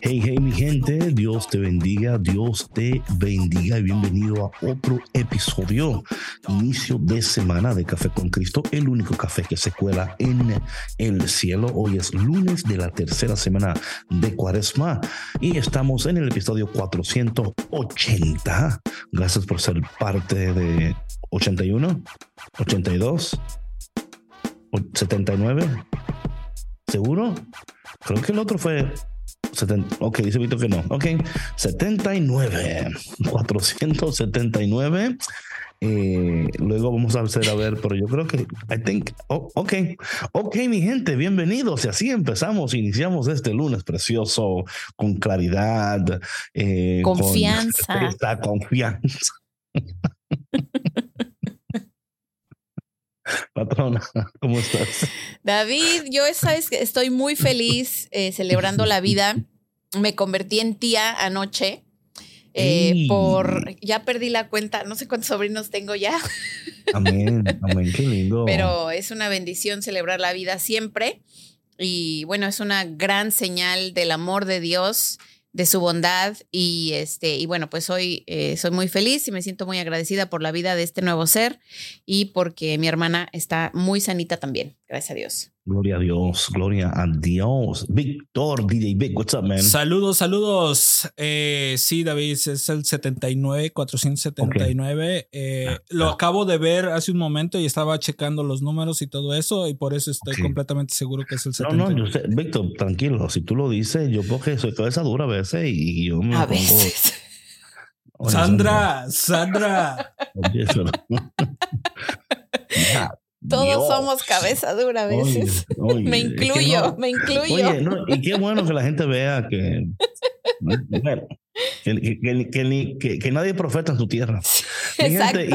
Hey, hey, mi gente, Dios te bendiga, Dios te bendiga y bienvenido a otro episodio, inicio de semana de Café con Cristo, el único café que se cuela en el cielo. Hoy es lunes de la tercera semana de Cuaresma y estamos en el episodio 480. Gracias por ser parte de 81, 82, 79. ¿Seguro? Creo que el otro fue ok, dice Víctor que no. Ok, 79, 479. Eh, luego vamos a hacer a ver, pero yo creo que, I think, oh, ok, ok, mi gente, bienvenidos. Y así empezamos, iniciamos este lunes precioso, con claridad, eh, confianza. Con confianza. Patrona, ¿cómo estás? David, yo sabes que estoy muy feliz eh, celebrando la vida. Me convertí en tía anoche. Eh, por ya perdí la cuenta, no sé cuántos sobrinos tengo ya. Amén, amén, qué lindo. Pero es una bendición celebrar la vida siempre. Y bueno, es una gran señal del amor de Dios de su bondad y este y bueno pues hoy eh, soy muy feliz y me siento muy agradecida por la vida de este nuevo ser y porque mi hermana está muy sanita también gracias a Dios Gloria a Dios, gloria a Dios. Víctor, DJ Vic, what's up, man? Saludos, saludos. Eh, sí, David, es el 79, 479. Eh, ah, lo ah. acabo de ver hace un momento y estaba checando los números y todo eso, y por eso estoy completamente seguro que es el 79. No, no, yo sé, Víctor, tranquilo. Si tú lo dices, yo porque soy cabeza dura a veces y, yo me. A veces. Sandra, Sandra. Todos somos cabeza dura a veces. me incluyo, me incluyo. Oye, y qué bueno que la gente vea que, que, que, nadie profeta en su tierra. Exacto.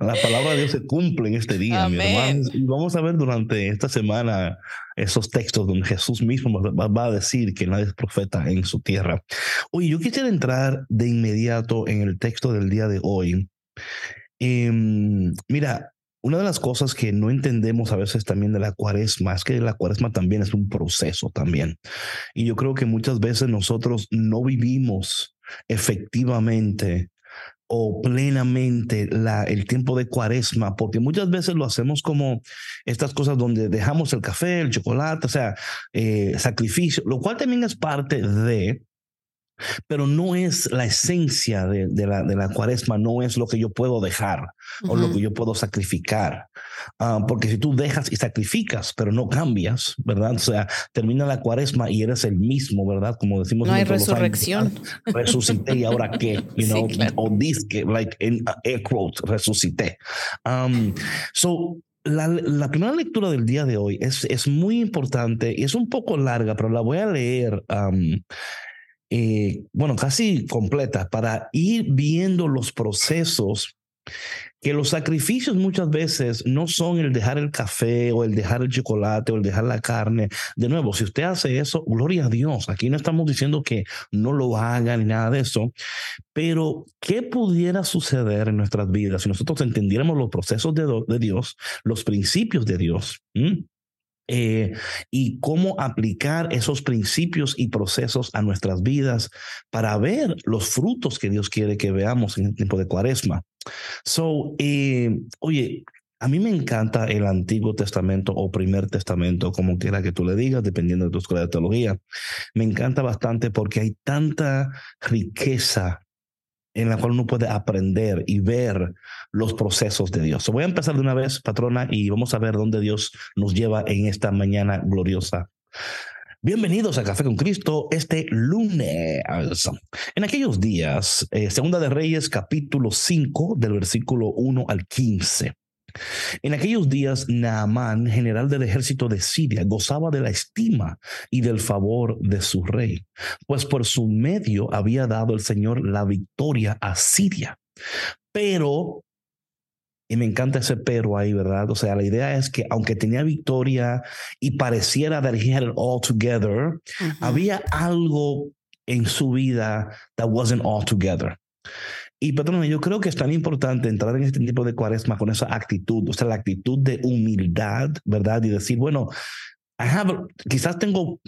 la palabra de Dios se cumple en este día, mi hermano. Y vamos a ver durante esta semana esos textos donde Jesús mismo va, a decir que nadie es profeta en su tierra. Oye, yo quisiera entrar de inmediato en el texto del día de hoy. Em, mira, una de las cosas que no entendemos a veces también de la cuaresma es que la cuaresma también es un proceso también. Y yo creo que muchas veces nosotros no vivimos efectivamente o plenamente el tiempo de cuaresma, porque muchas veces lo hacemos como estas cosas donde dejamos el café, el chocolate, o sea, eh, sacrificio, lo cual también es parte de, pero no es la esencia de, la, de, la, cuaresma, no es lo que yo puedo dejar o lo que yo puedo sacrificar. Ah, porque si tú dejas y sacrificas, pero no cambias, ¿verdad? O sea, termina la cuaresma y eres el mismo, ¿verdad? Como decimos. No hay resurrección. resucité y ahora qué, you know, o disque, like in air quotes, resucité. Um, so, la, la, primera lectura del día de hoy es, es muy importante y es un poco larga, pero la voy a leer. Um, eh, bueno, casi completa, para ir viendo los procesos que los sacrificios muchas veces no son el dejar el café o el dejar el chocolate o el dejar la carne. De nuevo, si usted hace eso, gloria a Dios. Aquí no estamos diciendo que no lo hagan ni nada de eso, pero ¿qué pudiera suceder en nuestras vidas si nosotros entendiéramos los procesos de Dios, los principios de Dios? Eh, y cómo aplicar esos principios y procesos a nuestras vidas para ver los frutos que Dios quiere que veamos en el tiempo de cuaresma. So, eh, oye, a mí me encanta el Antiguo Testamento o Primer Testamento, como quiera que tú le digas, dependiendo de tu escuela de teología. Me encanta bastante porque hay tanta riqueza en la cual uno puede aprender y ver los procesos de Dios. voy a empezar de una vez, patrona, y vamos a ver dónde Dios nos lleva en esta mañana gloriosa. Bienvenidos a Café con Cristo este lunes. En aquellos días, eh, Segunda de Reyes, capítulo 5, del versículo 1 al 15. En aquellos días, Naamán, general del ejército de Siria, gozaba de la estima y del favor de su rey, pues por su medio había dado el Señor la victoria a Siria. Pero, y me encanta ese pero ahí, ¿verdad? O sea, la idea es que aunque tenía victoria y pareciera that he had it all together, había algo en su vida that wasn't all together. Y patrón, yo creo que es tan importante entrar en este tipo de cuaresma con esa actitud, o sea, la actitud de humildad, ¿verdad? Y decir, bueno, I have, quizás tengo,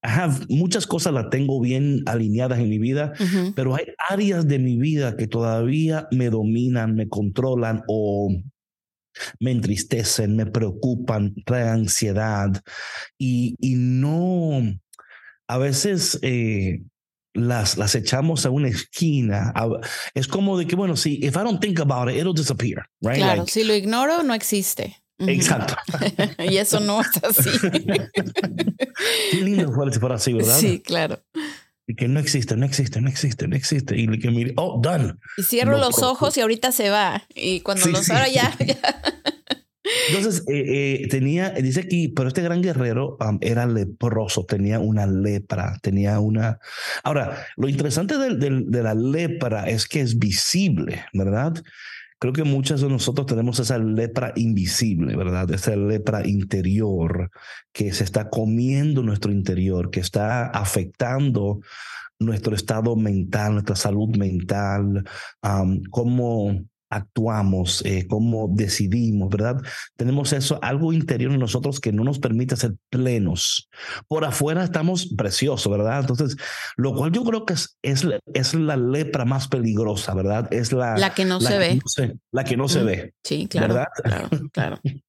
I have, muchas cosas las tengo bien alineadas en mi vida, pero hay áreas de mi vida que todavía me dominan, me controlan o me entristecen, me preocupan, traen ansiedad y, y no, a veces eh, las, las echamos a una esquina. es como de que, bueno, si if I don't think about it, it'll disappear, right? Claro, si lo ignoro, no existe. Exacto. y eso no es así. Qué lindo fuera así, ¿verdad? Sí, claro. Y que no existe, no existe, no existe, no existe. Y que mire, oh, done. Y cierro los ojos y ahorita se va. Y cuando los abro ya, ya. Entonces, eh, eh, tenía, dice aquí, pero este gran guerrero era leproso, tenía una lepra, tenía una... Ahora, lo interesante de, de, la lepra es que es visible, ¿verdad? Creo que muchos de nosotros tenemos esa lepra invisible, ¿verdad? Esa lepra interior que se está comiendo nuestro interior, que está afectando nuestro estado mental, nuestra salud mental, cómo actuamos, eh, cómo decidimos, ¿verdad? Tenemos eso, algo interior en nosotros que no nos permite ser plenos. Por afuera estamos preciosos, ¿verdad? Entonces, lo cual yo creo que es, es, es la lepra más peligrosa, ¿verdad? Es la, la que no se ve. la que no se ve. Sí, claro. ¿verdad? Claro, claro.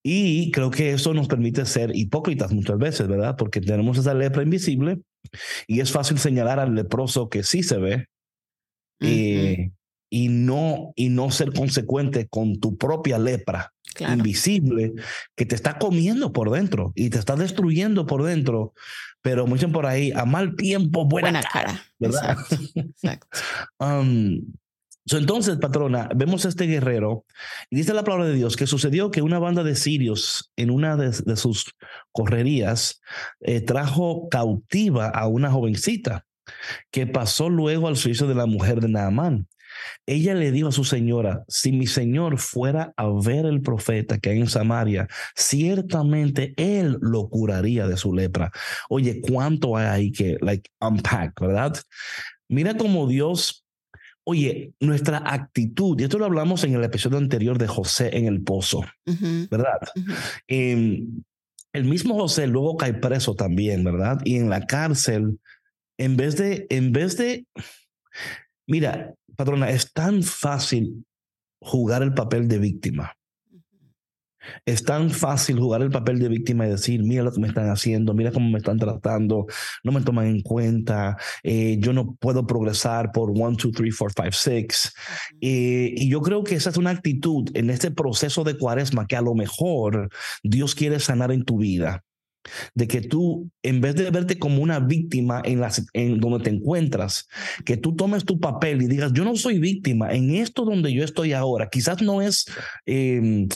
Y creo que eso nos permite ser hipócritas muchas veces, ¿verdad? Porque tenemos esa lepra invisible y es fácil señalar al leproso que sí se ve. y y no, y no ser consecuente con tu propia lepra invisible que te está comiendo por dentro y te está destruyendo por dentro. Pero mucho por ahí, a mal tiempo, buena, cara, ¿verdad? Exacto. Um, entonces, patrona, vemos a este guerrero y dice la palabra de Dios que sucedió que una banda de sirios en una de, sus correrías eh, trajo cautiva a una jovencita que pasó luego al servicio de la mujer de Naamán. Ella le dijo a su señora, si mi señor fuera a ver el profeta que hay en Samaria, ciertamente él lo curaría de su lepra. Oye, ¿cuánto hay ahí que, like, unpack, verdad? Mira cómo Dios Oye, nuestra actitud, y esto lo hablamos en el episodio anterior de José en el pozo, ¿verdad? Em, el mismo José luego cae preso también, ¿verdad? Y en la cárcel, en vez de, en vez de, mira, patrona, es tan fácil jugar el papel de víctima. Es tan fácil jugar el papel de víctima y decir, mira lo que me están haciendo, mira cómo me están tratando, no me toman en cuenta, eh, yo no puedo progresar por one, two, three, four, five, six. Eh, y yo creo que esa es una actitud en este proceso de cuaresma que a lo mejor Dios quiere sanar en tu vida de que tú, en vez de verte como una víctima en, las, en donde te encuentras, que tú tomes tu papel y digas, yo no soy víctima, en esto donde yo estoy ahora, quizás no es em,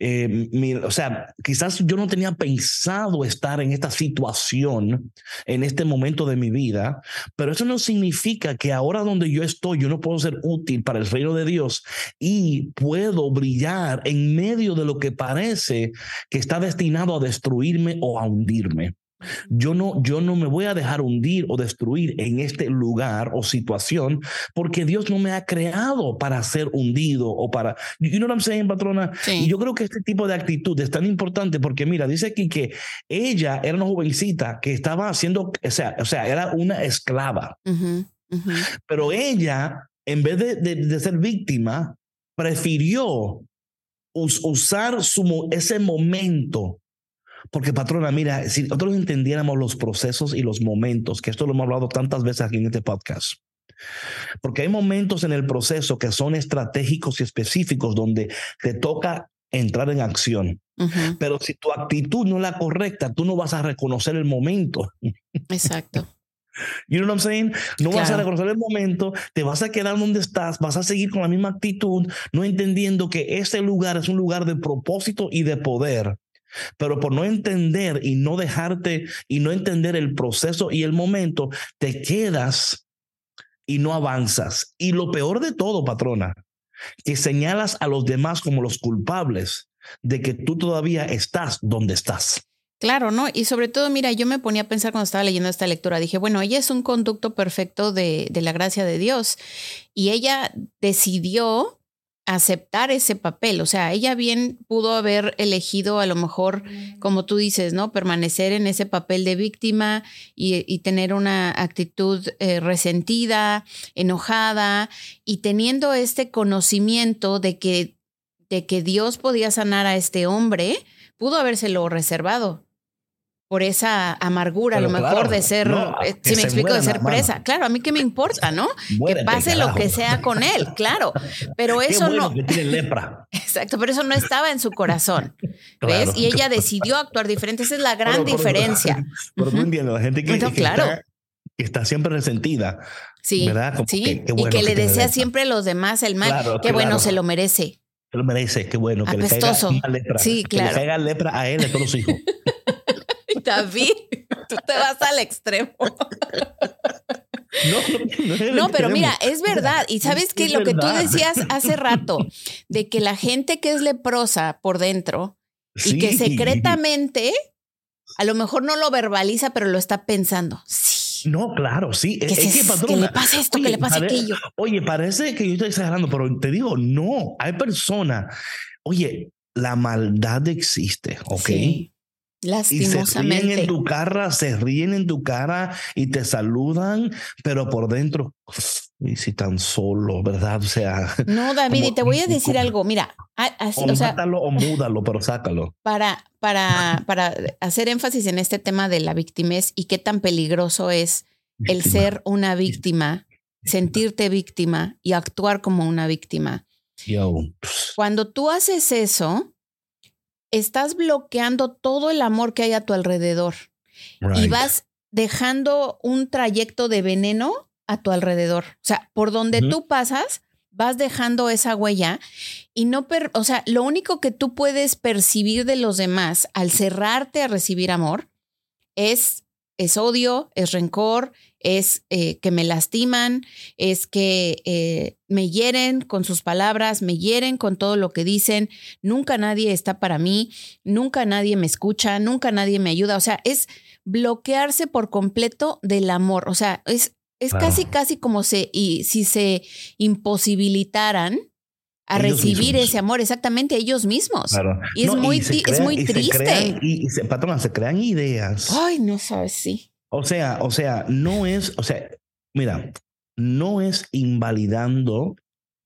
eh, o sea, quizás yo no tenía pensado estar en esta situación en este momento de mi vida, pero eso no significa que ahora donde yo estoy yo no puedo ser útil para el reino de Dios y puedo brillar en medio de lo que parece que está destinado a destruirme o a hundirme. Yo no, yo no me voy a dejar hundir o destruir en este lugar o situación porque Dios no me ha creado para ser hundido o para, you know what I'm saying, patrona? Y yo creo que este tipo de actitud es tan importante porque mira, dice aquí que ella era una jovencita que estaba haciendo, o sea, o sea era una esclava. Pero ella, en vez de, de, ser víctima, prefirió usar su, ese momento porque patrona, mira, si nosotros entendiéramos los procesos y los momentos, que esto lo hemos hablado tantas veces aquí en este podcast, Porque hay momentos en el proceso que son estratégicos y específicos donde te toca entrar en acción. Pero si tu actitud no es la correcta, tú no vas a reconocer el momento. Exacto. You know what I'm saying? No vas a reconocer el momento, te vas a quedar donde estás, vas a seguir con la misma actitud, no entendiendo que ese lugar es un lugar de propósito y de poder. Pero por no entender y no dejarte y no entender el proceso y el momento, te quedas y no avanzas. Y lo peor de todo, patrona, que señalas a los demás como los culpables de que tú todavía estás donde estás. Claro, ¿no? Y sobre todo, mira, yo me ponía a pensar cuando estaba leyendo esta lectura, dije, bueno, ella es un conducto perfecto de, de la gracia de Dios y ella decidió aceptar ese papel. O sea, ella bien pudo haber elegido a lo mejor, como tú dices, ¿no? Permanecer en ese papel de víctima y, tener una actitud eh, resentida, enojada y teniendo este conocimiento de que, de que Dios podía sanar a este hombre, pudo habérselo reservado por esa amargura, a lo mejor de ser, eh, si me explico, de ser presa. Claro, a mí qué me importa, ¿no? que pase lo que sea con él, claro. Pero eso no. tiene lepra. Exacto, pero eso no estaba en su corazón. ¿Ves? Y ella decidió actuar diferente. Esa es la gran diferencia. Pero, tú entiendes, la gente que, claro. está, siempre resentida. Sí, ¿verdad? sí. y que, le desea siempre a los demás el mal. qué bueno, se lo merece. Se lo merece, qué bueno. Que le caiga lepra. Sí, claro. Que le caiga lepra a él y a todos los hijos. David, tú te vas al extremo. No, no, pero mira, es verdad. Y sabes que lo que tú decías hace rato, de que la gente que es leprosa por dentro y que secretamente, a lo mejor no lo verbaliza, pero lo está pensando. Sí. No, claro, sí. Que, es que, le pasa esto, que le pasa aquello. Oye, parece que yo estoy exagerando, pero te digo, no, hay personas. Oye, la maldad existe, ¿ok? Lastimosamente. Y se ríen en tu cara, se ríen en tu cara y te saludan, pero por dentro, y si tan solo, ¿verdad? O sea. No, David, y te voy a decir algo. Mira, así, o, sea, o múdalo, pero sácalo. Para, para, para hacer énfasis en este tema de la victimez y qué tan peligroso es el ser una víctima, sentirte víctima y actuar como una víctima. Cuando tú haces eso, estás bloqueando todo el amor que hay a tu alrededor y vas dejando un trayecto de veneno a tu alrededor. O sea, por donde tú pasas, vas dejando esa huella y no, o sea, lo único que tú puedes percibir de los demás al cerrarte a recibir amor es, es odio, es rencor, es eh, que me lastiman, es que eh, me hieren con sus palabras, me hieren con todo lo que dicen, nunca nadie está para mí, nunca nadie me escucha, nunca nadie me ayuda, o sea, es bloquearse por completo del amor, o sea, es, es casi, casi como se, y, si se imposibilitaran a recibir ese amor exactamente ellos mismos. Y es muy, es muy triste. y, se, patrona, se crean ideas. Ay, no sabes, sí. O sea, o sea, no es, o sea, mira, no es invalidando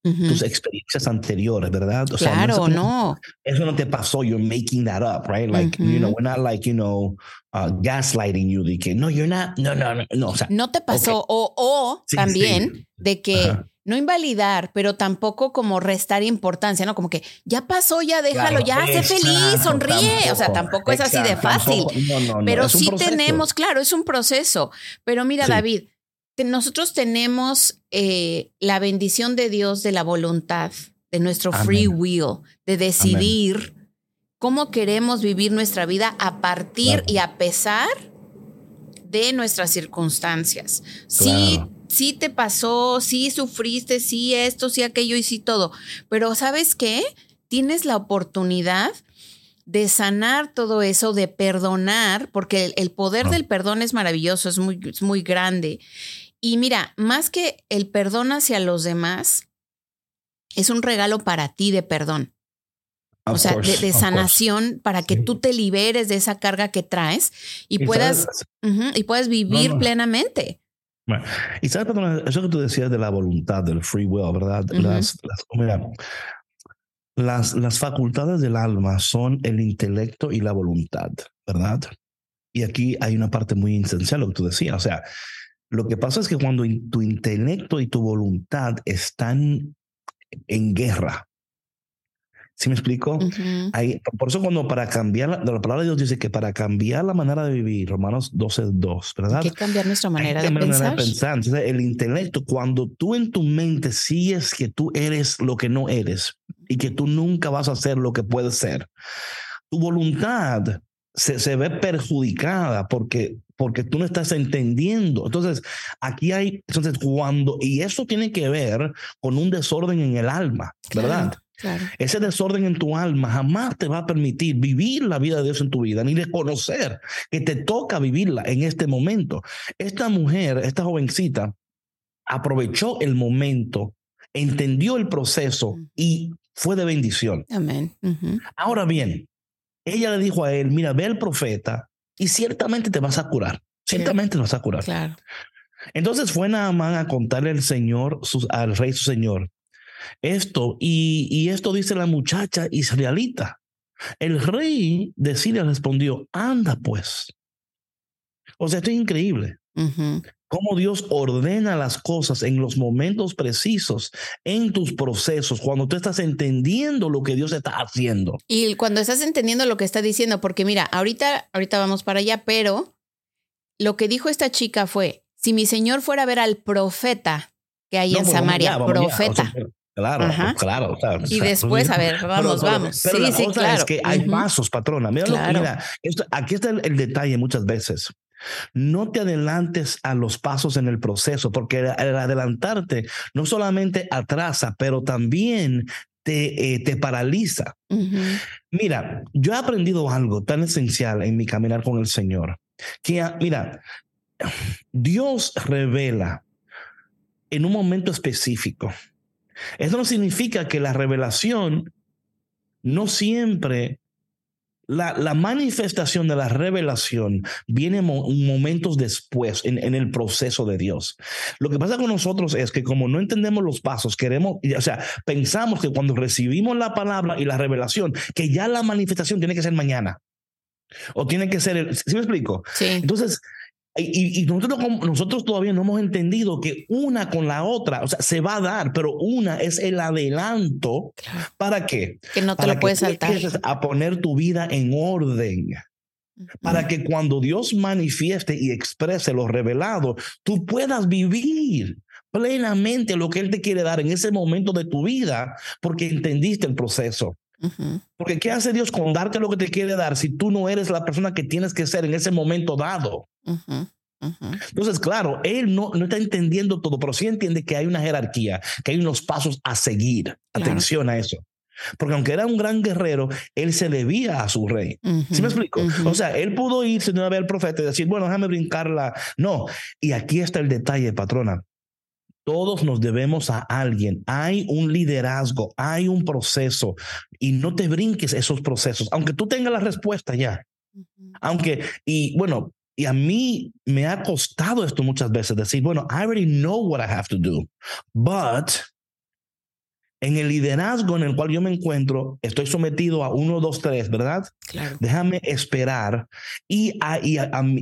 tus experiencias anteriores, ¿verdad? O claro, no, Eso no te pasó. You're making that up, right? Like, you know, we're not like, you know, uh, gaslighting you. De que, no, you're not, no, no, no, no. O sea, no te pasó. O, o también de que no invalidar, pero tampoco como restar importancia, ¿no? Como que ya pasó, ya déjalo, ya sé feliz, sonríe. o sea, tampoco es así de fácil. pero sí tenemos, claro, es un proceso. Pero mira, David, nosotros tenemos eh, la bendición de Dios de la voluntad, de nuestro free will, de decidir cómo queremos vivir nuestra vida a partir y a pesar de nuestras circunstancias. Sí sí te pasó, sí sufriste, sí esto, sí aquello y sí todo. Pero ¿sabes qué? Tienes la oportunidad de sanar todo eso, de perdonar, porque el, poder del perdón es maravilloso, es muy, muy grande. Y mira, más que el perdón hacia los demás, es un regalo para ti de perdón. o sea, de, sanación para que tú te liberes de esa carga que traes y, puedas, y puedas vivir plenamente. Bueno, y sabes, perdón, eso que tú decías de la voluntad, del free will, ¿verdad? las, mira, las, las facultades del alma son el intelecto y la voluntad, ¿verdad? Y aquí hay una parte muy esencial, lo que tú decías, o sea, Lo que pasa es que cuando tu intelecto y tu voluntad están en guerra, ¿Sí me explico? por eso cuando para cambiar, la, la, palabra de Dios dice que para cambiar la manera de vivir, Romanos 12, 2, ¿verdad? Hay que cambiar nuestra manera, de, pensar. Entonces, el intelecto, cuando tú en tu mente sigues que tú eres lo que no eres y que tú nunca vas a ser lo que puedes ser, tu voluntad se, se ve perjudicada porque porque tú no estás entendiendo. Entonces, aquí hay, entonces, cuando, y eso tiene que ver con un desorden en el alma, ¿verdad? Ese desorden en tu alma jamás te va a permitir vivir la vida de Dios en tu vida, ni reconocer que te toca vivirla en este momento. Esta mujer, esta jovencita, aprovechó el momento, entendió el proceso y fue de bendición. Amén. Ahora bien, ella le dijo a él, mira, ve al profeta y ciertamente te vas a curar. Ciertamente te vas a curar. Claro. Entonces fue Naamán a contarle al Señor, al rey su Señor, esto, y, esto dice la muchacha israelita. El rey de Siria respondió, anda pues. O sea, esto es increíble. Cómo Dios ordena las cosas en los momentos precisos, en tus procesos, cuando tú estás entendiendo lo que Dios está haciendo. Y cuando estás entendiendo lo que está diciendo, porque mira, ahorita, ahorita vamos para allá, pero lo que dijo esta chica fue, si mi Señor fuera a ver al profeta que hay en pues, Samaria, profeta. Claro, claro, claro. Y después, a ver, vamos, vamos. sí, sí, claro. Es que hay pasos, patrona. Mira, aquí está el, detalle muchas veces. No te adelantes a los pasos en el proceso, porque el, adelantarte no solamente atrasa, pero también te, eh, te paraliza. Mira, yo he aprendido algo tan esencial en mi caminar con el Señor, que, ah, mira, Dios revela en un momento específico eso no significa que la revelación no siempre, la, la manifestación de la revelación viene momentos después en, en, el proceso de Dios. Lo que pasa con nosotros es que como no entendemos los pasos, queremos, o sea, pensamos que cuando recibimos la palabra y la revelación, que ya la manifestación tiene que ser mañana. O tiene que ser, ¿sí me explico? Sí. Entonces, y, nosotros, nosotros todavía no hemos entendido que una con la otra, o sea, se va a dar, pero una es el adelanto. ¿Para qué? Que no te lo puedes saltar. A poner tu vida en orden. Para que cuando Dios manifieste y exprese lo revelado, tú puedas vivir plenamente lo que Él te quiere dar en ese momento de tu vida, porque entendiste el proceso. Porque ¿qué hace Dios con darte lo que te quiere dar si tú no eres la persona que tienes que ser en ese momento dado? Entonces, claro, él no, no está entendiendo todo, pero sí entiende que hay una jerarquía, que hay unos pasos a seguir. Atención a eso. Porque aunque era un gran guerrero, él se debía a su rey. ¿Sí me explico? O sea, él pudo irse de una vez al profeta y decir, bueno, déjame brincarla. No. Y aquí está el detalle, patrona. Todos nos debemos a alguien. Hay un liderazgo, hay un proceso y no te brinques esos procesos, aunque tú tengas la respuesta ya. Aunque, y bueno, y a mí me ha costado esto muchas veces, decir, bueno, I already know what I have to do, but en el liderazgo en el cual yo me encuentro, estoy sometido a uno, dos, tres, ¿verdad? Claro. Déjame esperar. Y,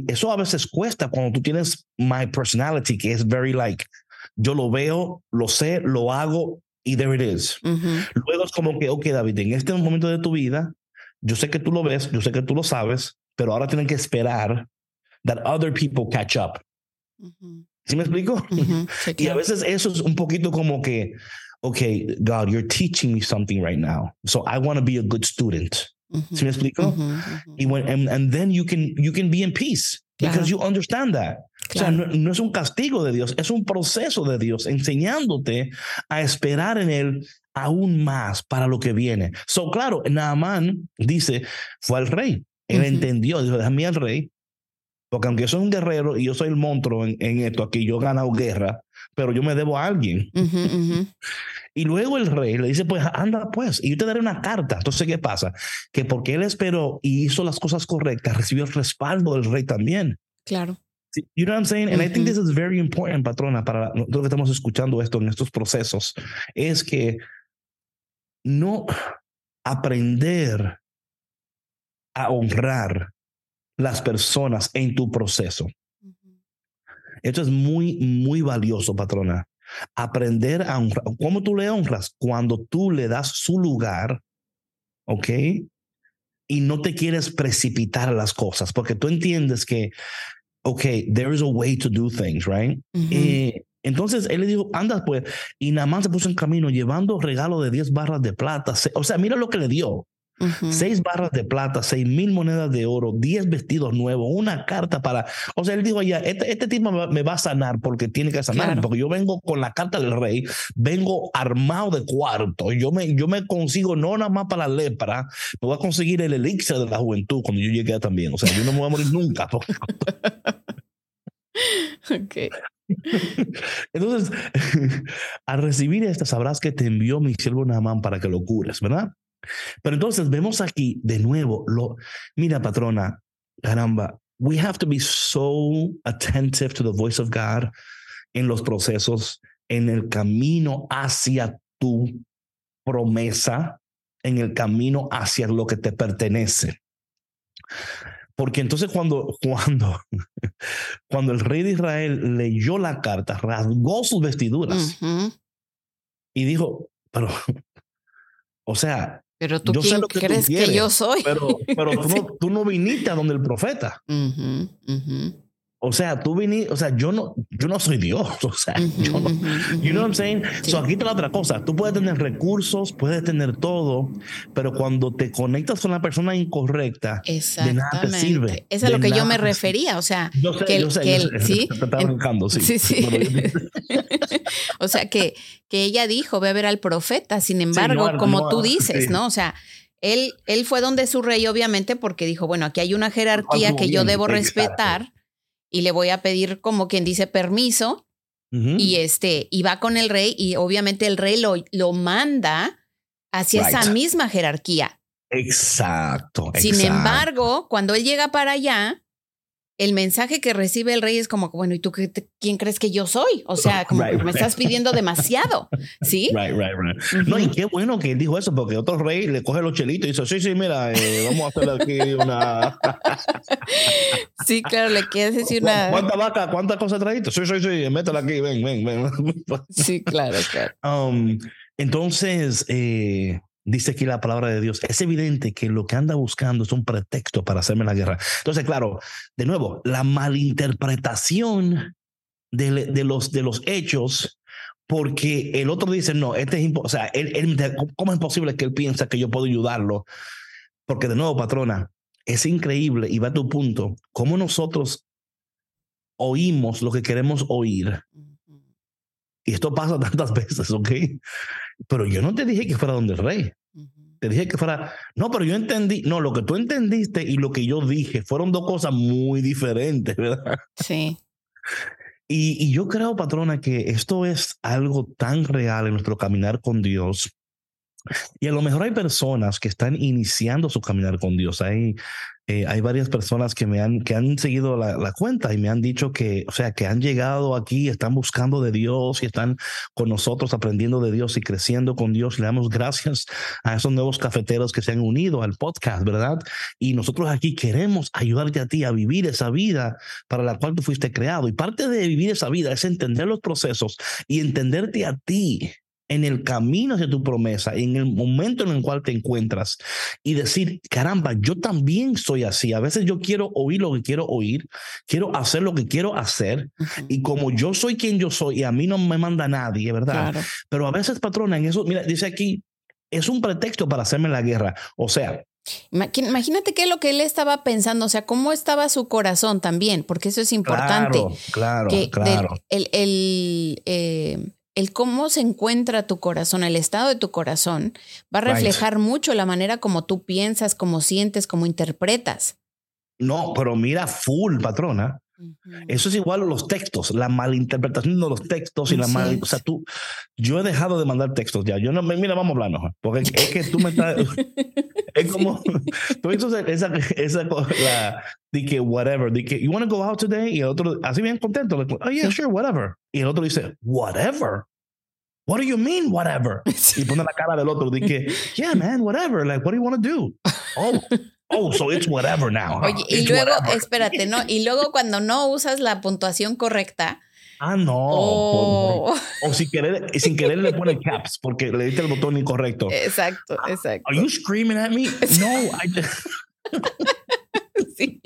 eso a veces cuesta cuando tú tienes my personality, que es very like, yo lo veo, lo sé, lo hago y there it is. Luego es como que, ok, David, en este momento de tu vida, yo sé que tú lo ves, yo sé que tú lo sabes, pero ahora tienen que esperar that other people catch up. ¿Sí me explico? y a veces eso es un poquito como que, okay, God, you're teaching me something right now. So I want to be a good student. ¿Sí me explico? Y when, and, and then you can, you can be in peace because you understand that. O sea, no, no, es un castigo de Dios, es un proceso de Dios enseñándote a esperar en Él aún más para lo que viene. So, claro, Naaman dice, fue al rey. Él entendió, dijo, déjame al rey, porque aunque yo soy un guerrero y yo soy el monstruo en, esto, aquí yo he ganado guerra, pero yo me debo a alguien. y luego el rey le dice, pues anda pues, y yo te daré una carta. Entonces, ¿qué pasa? Que porque él esperó y hizo las cosas correctas, recibió el respaldo del rey también. Claro. You know what I'm saying? And I think this is very important, patrona, para nosotros que estamos escuchando esto en estos procesos, es que no aprender a honrar las personas en tu proceso. Esto es muy, muy valioso, patrona. Aprender a honrar. ¿Cómo tú le honras? Cuando tú le das su lugar, ¿ok? Y no te quieres precipitar a las cosas, porque tú entiendes que, ok, there is a way to do things, right? eh, entonces él le dijo, anda pues, y Namán se puso en camino llevando regalo de 10 barras de plata. O sea, mira lo que le dio. Seis barras de plata, seis mil monedas de oro, diez vestidos nuevos, una carta para. O sea, él dijo ya, este, este tipo me va a sanar porque tiene que sanar, porque yo vengo con la carta del rey, vengo armado de cuarto, yo me, yo me consigo no nada más para la lepra, me voy a conseguir el elixir de la juventud cuando yo llegue también. O sea, yo no me voy a morir nunca. ok. Entonces, al recibir esta, sabrás que te envió mi siervo Naamán para que lo cures, ¿verdad? Pero entonces vemos aquí de nuevo, lo, mira patrona, caramba, we have to be so attentive to the voice of God en los procesos, en el camino hacia tu promesa, en el camino hacia lo que te pertenece. Porque entonces cuando, cuando, cuando el rey de Israel leyó la carta, rasgó sus vestiduras y dijo, pero, o sea, pero tú quién crees que yo soy. Pero, pero tú, no, tú, no, viniste a donde el profeta. O sea, tú viniste, o sea, yo no, yo no soy Dios. O sea, yo no. You know what I'm saying? So aquí está la otra cosa. Tú puedes tener recursos, puedes tener todo, pero cuando te conectas con la persona incorrecta, de nada te sirve. Eso es a lo que yo me refería. O sea, yo sé, que, yo sé, que ¿sí? Te está brincando, sí. Sí, sí. o sea, que, que ella dijo, ve a ver al profeta. Sin embargo, como tú dices, ¿no? O sea, él, él fue donde su rey, obviamente, porque dijo, bueno, aquí hay una jerarquía que yo debo respetar y le voy a pedir como quien dice permiso y este y va con el rey y obviamente el rey lo, lo manda hacia esa misma jerarquía. Exacto. Sin embargo, cuando él llega para allá, el mensaje que recibe el rey es como, bueno, ¿y tú qué, quién crees que yo soy? O sea, como me estás pidiendo demasiado, ¿sí? Right, right, right. No, y qué bueno que él dijo eso, porque otro rey le coge los chelitos y dice, sí, sí, mira, eh, vamos a hacer aquí una... sí, claro, le quieres decir una... ¿Cuánta vaca, cuántas cosas traíste? Sí, sí, sí, métela aquí, ven, ven, ven. sí, claro, claro. Um, entonces, eh, Dice aquí la palabra de Dios. Es evidente que lo que anda buscando es un pretexto para hacerme la guerra. Entonces, claro, de nuevo, la malinterpretación de, los, de los hechos, porque el otro dice, no, este es o sea, él, ¿cómo es posible que él piensa que yo puedo ayudarlo? Porque de nuevo, patrona, es increíble y va a tu punto, cómo nosotros oímos lo que queremos oír. Y esto pasa tantas veces, ¿ok? Pero yo no te dije que fuera donde el rey. Te dije que fuera, no, pero yo entendí, no, lo que tú entendiste y lo que yo dije fueron dos cosas muy diferentes, ¿verdad? Sí. Y, y yo creo, patrona, que esto es algo tan real en nuestro caminar con Dios. Y a lo mejor hay personas que están iniciando su caminar con Dios. Hay eh, hay varias personas que me han, que han seguido la, cuenta y me han dicho que, o sea, que han llegado aquí, están buscando de Dios y están con nosotros aprendiendo de Dios y creciendo con Dios. Le damos gracias a esos nuevos cafeteros que se han unido al podcast, ¿verdad? Y nosotros aquí queremos ayudarte a ti a vivir esa vida para la cual tú fuiste creado. Y parte de vivir esa vida es entender los procesos y entenderte a ti en el camino hacia tu promesa, en el momento en el cual te encuentras y decir, caramba, yo también soy así. A veces yo quiero oír lo que quiero oír, quiero hacer lo que quiero hacer y como yo soy quien yo soy y a mí no me manda nadie, ¿verdad? Pero a veces, patrona, en eso, mira, dice aquí, es un pretexto para hacerme la guerra. O sea, Imagínate qué es lo que él estaba pensando, o sea, cómo estaba su corazón también, porque eso es importante. Claro, claro, claro. el, el eh, el cómo se encuentra tu corazón, el estado de tu corazón, va a reflejar mucho la manera como tú piensas, cómo sientes, cómo interpretas. No, pero mira, full, patrona. Eso es igual a los textos, la malinterpretación de los textos y la mal. O sea, tú, yo he dejado de mandar textos ya. Yo no, mira, vamos a porque es que tú me estás. es como. tú esa, esa, esa la, de que whatever, de que you want to go out today y el otro, así bien contento, like, oh yeah, sure, whatever. Y el otro dice, whatever. What do you mean, whatever? y pone la cara del otro, de que, yeah, man, whatever. Like, what do you want to do? Oh, oh, so it's whatever now. Oye, y luego, espérate, ¿no? Y luego cuando no usas la puntuación correcta. Ah, no. O, sin querer, sin querer le pone caps porque le diste el botón incorrecto. Exacto, exacto. Are you screaming at me? No, I just... sí.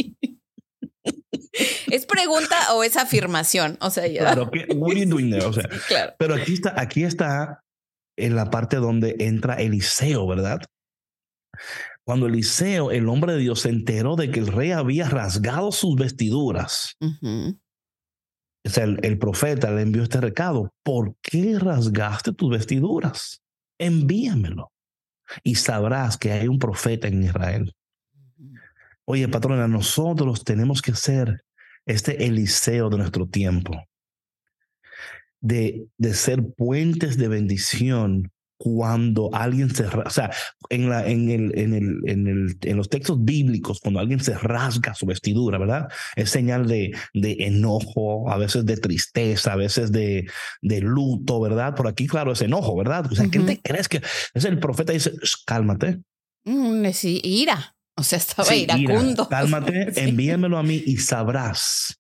¿Es pregunta o es afirmación? O sea, ya. Claro, what are you doing there? O sea, claro. pero aquí está, aquí está en la parte donde entra Eliseo, ¿verdad? Cuando Eliseo, el hombre de Dios, se enteró de que el rey había rasgado sus vestiduras, o sea, el, profeta le envió este recado. ¿Por qué rasgaste tus vestiduras? Envíamelo y sabrás que hay un profeta en Israel. Oye, patrona, nosotros tenemos que ser este Eliseo de nuestro tiempo, de, de ser puentes de bendición cuando alguien se, o sea, en, la, en, el, en, el, en, el, en los textos bíblicos, cuando alguien se rasga su vestidura, ¿verdad? Es señal de, de enojo, a veces de tristeza, a veces de, de luto, ¿verdad? Por aquí, claro, es enojo, ¿verdad? O sea, ¿quién te crees que es el profeta dice, cálmate? Mm, sí, ira. O sea, estaba iracundo. cálmate, envíamelo a mí y sabrás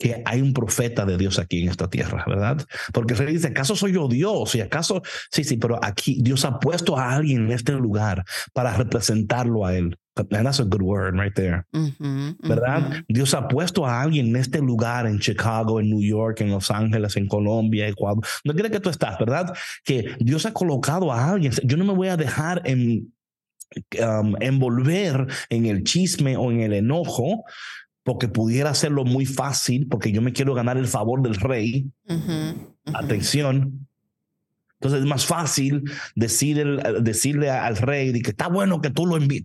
que hay un profeta de Dios aquí en esta tierra, ¿verdad? Porque se dice, ¿acaso soy yo Dios? Y acaso, sí, sí, pero aquí Dios ha puesto a alguien en este lugar para representarlo a él. And that's a good word right there. ¿Verdad? Dios ha puesto a alguien en este lugar, en Chicago, en New York, en Los Ángeles, en Colombia, Ecuador. No quiere que tú estás, ¿verdad? Que Dios ha colocado a alguien. Yo no me voy a dejar en, um, envolver en el chisme o en el enojo porque pudiera hacerlo muy fácil, porque yo me quiero ganar el favor del rey. Atención. Entonces es más fácil decir decirle al rey de que está bueno que tú lo envíes.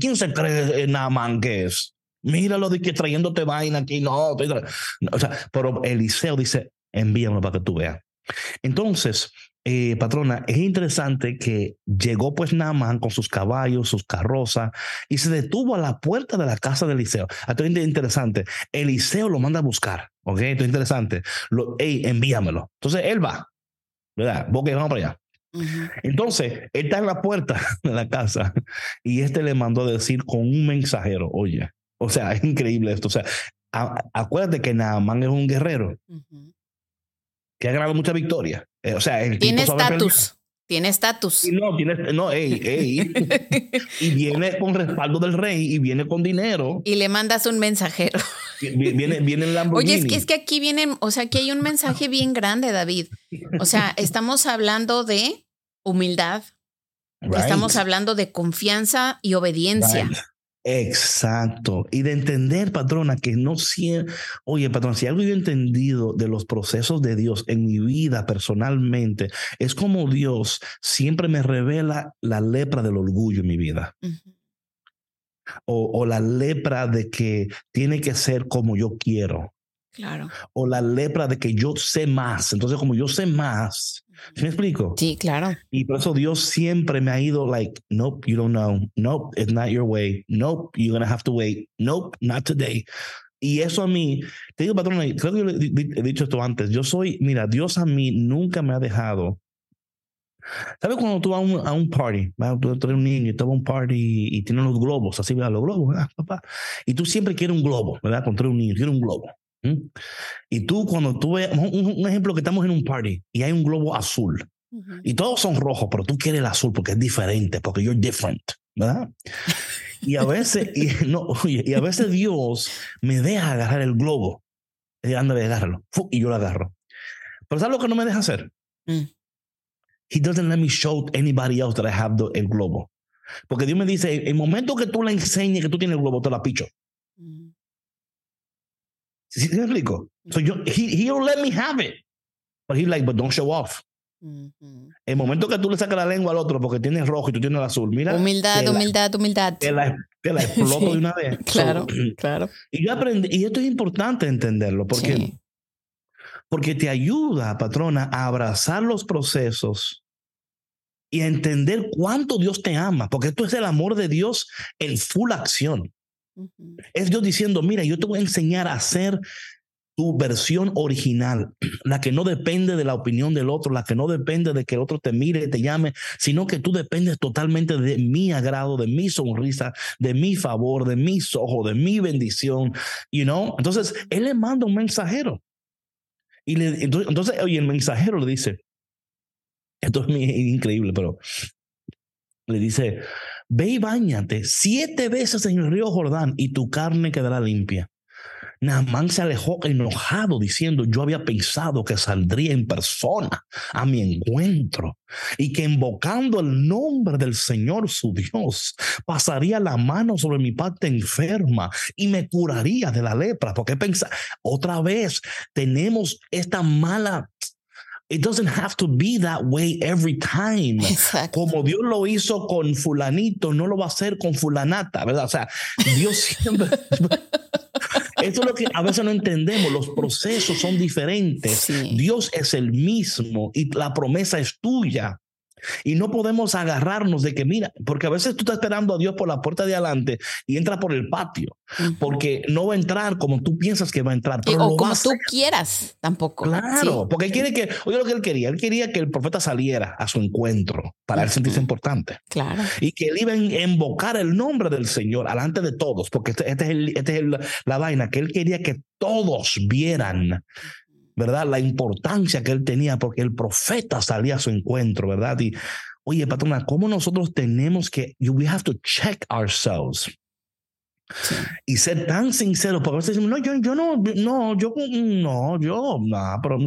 ¿Quién se cree Naaman que es? Míralo de que trayéndote vaina aquí. No, o sea, pero Eliseo dice, envíamelo para que tú veas. Entonces, eh, patrona, es interesante que llegó pues Naaman con sus caballos, sus carrozas, y se detuvo a la puerta de la casa de Eliseo. Esto es interesante. Eliseo lo manda a buscar, ¿ok? Esto es interesante. Lo, hey, envíamelo. Entonces él va, ¿verdad? Vamos para allá. Entonces, él está en la puerta de la casa y este le mandó a decir con un mensajero, oye, o sea, es increíble esto. O sea, acuérdate que Naaman es un guerrero que ha ganado mucha victoria. Eh, o sea, el tiene estatus. Tiene estatus. No, tiene, no, ey, ey. y viene con respaldo del rey y viene con dinero. Y le mandas un mensajero. Viene, viene el Lamborghini. Oye, es que, es que aquí viene, o sea, aquí hay un mensaje bien grande, David. O sea, estamos hablando de humildad. Estamos hablando de confianza y obediencia. Exacto. Y de entender, patrona, que no siempre, oye, patrona, si algo yo he entendido de los procesos de Dios en mi vida personalmente, es como Dios siempre me revela la lepra del orgullo en mi vida. o, o, la lepra de que tiene que ser como yo quiero. Claro. O la lepra de que yo sé más. Entonces, como yo sé más, ¿me explico? Sí, claro. Y por eso Dios siempre me ha ido like, nope, you don't know. Nope, it's not your way. Nope, you're going to have to wait. Nope, not today. Y eso a mí, te digo, patrón, creo que yo he dicho esto antes. Yo soy, mira, Dios a mí nunca me ha dejado. ¿Sabes cuando tú vas a un, a un party? Tú, eres un niño y tú vas a un party y, tienes los globos, así, ¿verdad? Los globos, ¿verdad, papá? Y tú siempre quieres un globo, ¿verdad? Cuando tú eres un niño, quieres un globo. Y tú, cuando tú ves, un, ejemplo que estamos en un party y hay un globo azul y todos son rojos, pero tú quieres el azul porque es diferente, porque you're different, ¿verdad? Y a veces, y, no, y a veces Dios me deja agarrar el globo. Y ándale, agárralo. Y yo lo agarro. Pero ¿sabes lo que no me deja hacer? Mm. He doesn't let me show anybody else that I have el globo. Porque Dios me dice, el momento que tú le enseñes que tú tienes el globo, te la picho. Mm. ¿Sí, me explico? So yo, he, he'll let me have it. But he's like, but don't show off. El momento que tú le sacas la lengua al otro porque tienes rojo y tú tienes el azul, mira. Humildad, humildad, humildad. Te la, te la exploto de una vez. claro, claro. Y yo aprendí, y esto es importante entenderlo porque, porque te ayuda, patrona, a abrazar los procesos y a entender cuánto Dios te ama, porque esto es el amor de Dios en full acción. Es Dios diciendo, mira, yo te voy a enseñar a hacer tu versión original, la que no depende de la opinión del otro, la que no depende de que el otro te mire, te llame, sino que tú dependes totalmente de mi agrado, de mi sonrisa, de mi favor, de mis ojos, de mi bendición, you know? Entonces, él le manda un mensajero. Y le, entonces, oye, el mensajero le dice, esto es increíble, pero le dice, ve y bañate siete veces en el río Jordán y tu carne quedará limpia. Naamán se alejó enojado diciendo, yo había pensado que saldría en persona a mi encuentro y que invocando el nombre del Señor su Dios, pasaría la mano sobre mi parte enferma y me curaría de la lepra. Porque pensa, otra vez tenemos esta mala It doesn't have to be that way every time. Como Dios lo hizo con fulanito, no lo va a hacer con fulanata, ¿verdad? O sea, Dios siempre... Esto es lo que a veces no entendemos. Los procesos son diferentes. Dios es el mismo y la promesa es tuya. Y no podemos agarrarnos de que, mira, porque a veces tú estás esperando a Dios por la puerta de adelante y entra por el patio, porque no va a entrar como tú piensas que va a entrar. Pero o como tú quieras tampoco. Claro, porque él quiere que, oye lo que él quería, él quería que el profeta saliera a su encuentro para él sentirse importante. Claro. Y que él iba a invocar el nombre del Señor delante de todos, porque este, este es, el, este es la vaina, que él quería que todos vieran ¿verdad? La importancia que él tenía porque el profeta salía a su encuentro, ¿verdad? Y, oye, patrona, ¿cómo nosotros tenemos que, we have to check ourselves? Y ser tan sinceros, porque a veces no, yo, yo no, no, yo, no, yo, no, pero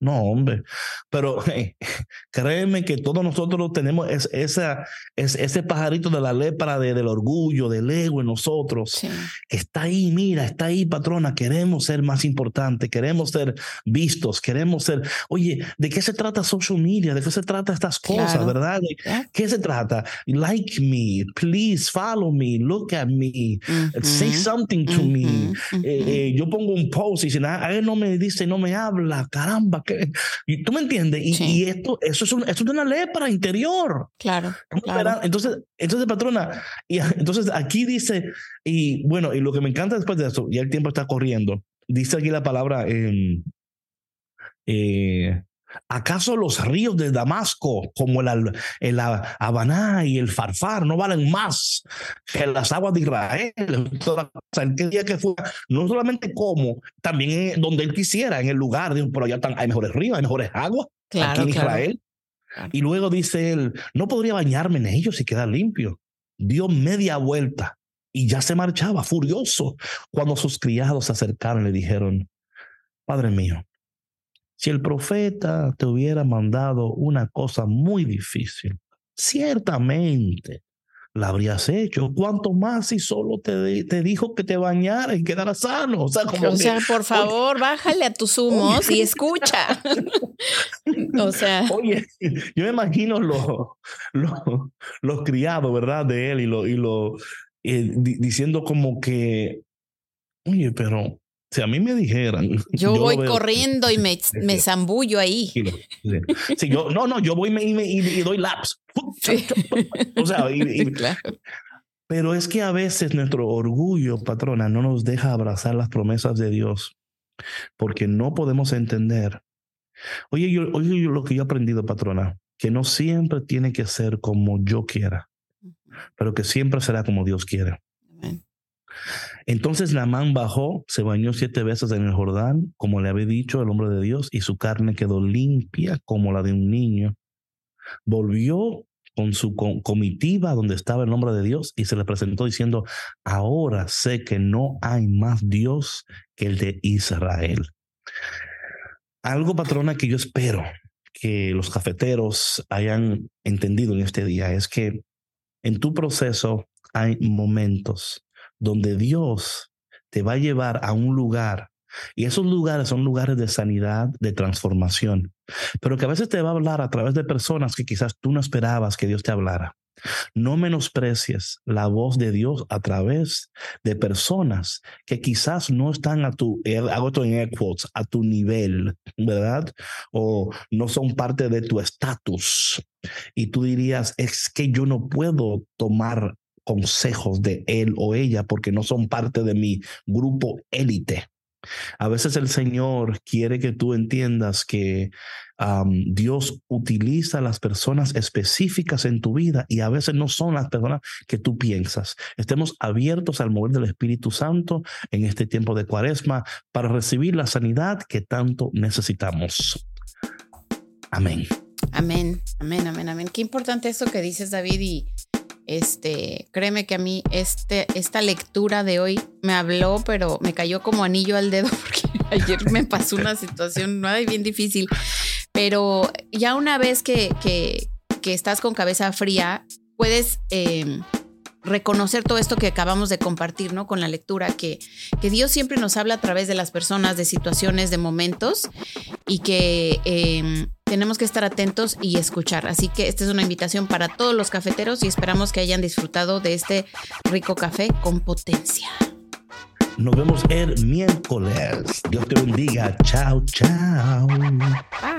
no, hombre. Pero créeme que todos nosotros tenemos esa, ese pajarito de la lepra de, del orgullo, del ego en nosotros. Está ahí, mira, está ahí, patrona. Queremos ser más importantes, queremos ser vistos, queremos ser. Oye, ¿de qué se trata social media? ¿De qué se trata estas cosas, verdad? ¿De ¿Qué se trata? Like me, please follow me, look at me, say something to me. Eh, eh, yo pongo un post y si a él no me dice, no me habla, caramba y tú me entiendes, y, esto, eso es, es una lepra interior. Claro, Entonces, entonces, patrona, y entonces aquí dice, y bueno, y lo que me encanta después de eso, ya el tiempo está corriendo, dice aquí la palabra, eh, ¿Acaso los ríos de Damasco, como el, el Habaná y el Farfar, no valen más que las aguas de Israel? Que no solamente como, también donde él quisiera, en el lugar, pero allá hay mejores ríos, hay mejores aguas aquí en Israel. Y luego dice él, no podría bañarme en ellos y quedar limpio. Dio media vuelta y ya se marchaba furioso cuando sus criados se acercaron y le dijeron, Padre mío, si el profeta te hubiera mandado una cosa muy difícil, ciertamente la habrías hecho. Cuanto más si solo te, te dijo que te bañara y quedara sano. O sea, como por favor, bájale a tus humos y escucha. o sea. Oye, yo me imagino los, los, criados, ¿verdad? De él y lo, y lo eh, diciendo como que, oye, pero si a mí me dijeran. Yo, voy corriendo y me, me zambullo ahí. Sí, yo, no, no, yo voy y, doy laps. O sea, pero es que a veces nuestro orgullo, patrona, no nos deja abrazar las promesas de Dios porque no podemos entender. Oye, yo, oye, yo lo que yo he aprendido, patrona, que no siempre tiene que ser como yo quiera, pero que siempre será como Dios quiere. Entonces Naamán bajó, se bañó siete veces en el Jordán, como le había dicho el hombre de Dios, y su carne quedó limpia como la de un niño. Volvió con su comitiva donde estaba el nombre de Dios y se le presentó diciendo, ahora sé que no hay más Dios que el de Israel. Algo, patrona, que yo espero que los cafeteros hayan entendido en este día es que en tu proceso hay momentos donde Dios te va a llevar a un lugar y esos lugares son lugares de sanidad, de transformación, pero que a veces te va a hablar a través de personas que quizás tú no esperabas que Dios te hablara. No menosprecies la voz de Dios a través de personas que quizás no están a tu, eh, hago esto en quotes, a tu nivel, ¿verdad? O no son parte de tu estatus. Y tú dirías, es que yo no puedo tomar consejos de él o ella porque no son parte de mi grupo élite. A veces el Señor quiere que tú entiendas que Dios utiliza las personas específicas en tu vida y a veces no son las personas que tú piensas. Estemos abiertos al mover del Espíritu Santo en este tiempo de cuaresma para recibir la sanidad que tanto necesitamos. Amén. Amén, amén, amén, amén. Qué importante eso que dices, David, y este, créeme que a mí este, esta lectura de hoy me habló, pero me cayó como anillo al dedo porque ayer me pasó una situación bien difícil. Pero ya una vez que, que, estás con cabeza fría, puedes em, reconocer todo esto que acabamos de compartir, ¿no? Con la lectura, que, que Dios siempre nos habla a través de las personas, de situaciones, de momentos, y que em, tenemos que estar atentos y escuchar. Así que esta es una invitación para todos los cafeteros y esperamos que hayan disfrutado de este rico café con potencia. Nos vemos el miércoles. Dios te bendiga. Chao, chao. Bye.